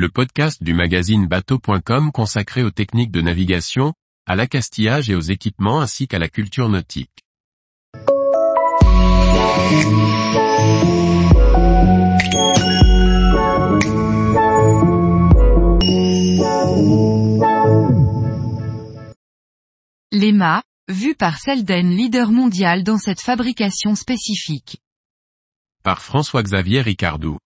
le podcast du magazine bateau.com consacré aux techniques de navigation, à l'accastillage et aux équipements ainsi qu'à la culture nautique. Les mâts, vus par Selden leader mondial dans cette fabrication spécifique. Par François-Xavier Ricardou.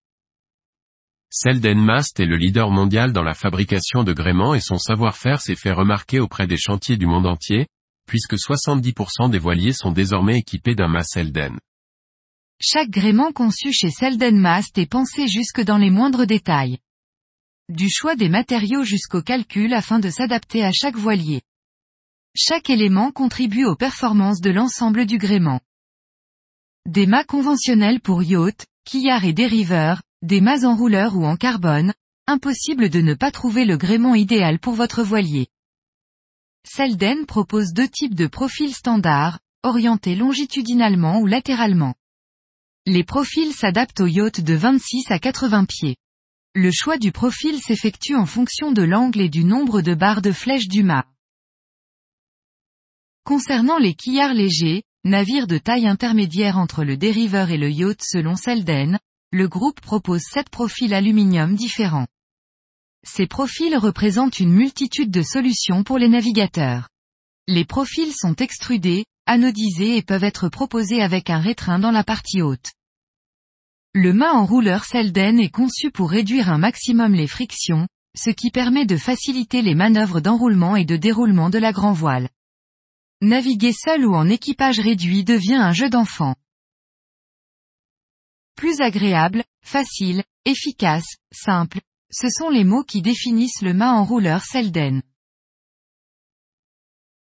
Selden Mast est le leader mondial dans la fabrication de gréements et son savoir-faire s'est fait remarquer auprès des chantiers du monde entier, puisque 70% des voiliers sont désormais équipés d'un mât Selden. Chaque gréement conçu chez Selden Mast est pensé jusque dans les moindres détails. Du choix des matériaux jusqu'au calcul afin de s'adapter à chaque voilier. Chaque élément contribue aux performances de l'ensemble du gréement. Des mâts conventionnels pour yacht, quillard et dériveurs, des mâts enrouleurs ou en carbone, impossible de ne pas trouver le gréement idéal pour votre voilier. Selden propose deux types de profils standards, orientés longitudinalement ou latéralement. Les profils s'adaptent aux yachts de 26 à 80 pieds. Le choix du profil s'effectue en fonction de l'angle et du nombre de barres de flèche du mât. Concernant les quillards légers, navires de taille intermédiaire entre le dériveur et le yacht selon Selden, le groupe propose sept profils aluminium différents. Ces profils représentent une multitude de solutions pour les navigateurs. Les profils sont extrudés, anodisés et peuvent être proposés avec un rétrain dans la partie haute. Le mât enrouleur Selden est conçu pour réduire un maximum les frictions, ce qui permet de faciliter les manœuvres d'enroulement et de déroulement de la grand voile. Naviguer seul ou en équipage réduit devient un jeu d'enfant. Plus agréable, facile, efficace, simple, ce sont les mots qui définissent le mât enrouleur Selden.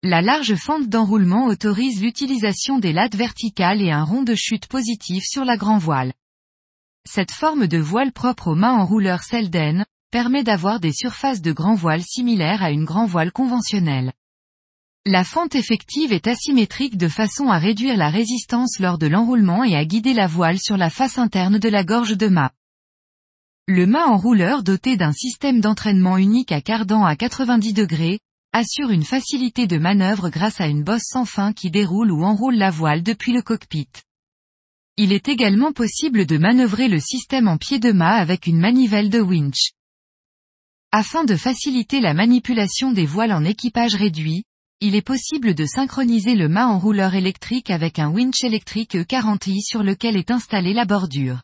La large fente d'enroulement autorise l'utilisation des lattes verticales et un rond de chute positif sur la grand voile. Cette forme de voile propre au mât enrouleur Selden, permet d'avoir des surfaces de grand voile similaires à une grand voile conventionnelle. La fente effective est asymétrique de façon à réduire la résistance lors de l'enroulement et à guider la voile sur la face interne de la gorge de mât. Le mât enrouleur doté d'un système d'entraînement unique à cardan à 90 degrés, assure une facilité de manœuvre grâce à une bosse sans fin qui déroule ou enroule la voile depuis le cockpit. Il est également possible de manœuvrer le système en pied de mât avec une manivelle de winch. Afin de faciliter la manipulation des voiles en équipage réduit, il est possible de synchroniser le mât enrouleur électrique avec un winch électrique E40i sur lequel est installée la bordure.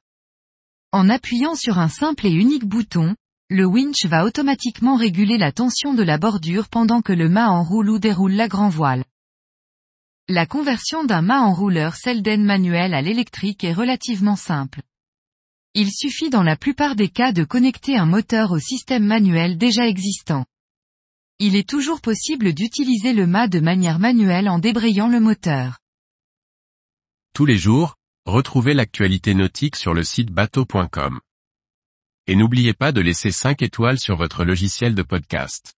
En appuyant sur un simple et unique bouton, le winch va automatiquement réguler la tension de la bordure pendant que le mât enroule ou déroule la grand voile. La conversion d'un mât enrouleur Selden manuel à l'électrique est relativement simple. Il suffit dans la plupart des cas de connecter un moteur au système manuel déjà existant. Il est toujours possible d'utiliser le mât de manière manuelle en débrayant le moteur. Tous les jours, retrouvez l'actualité nautique sur le site bateau.com. Et n'oubliez pas de laisser 5 étoiles sur votre logiciel de podcast.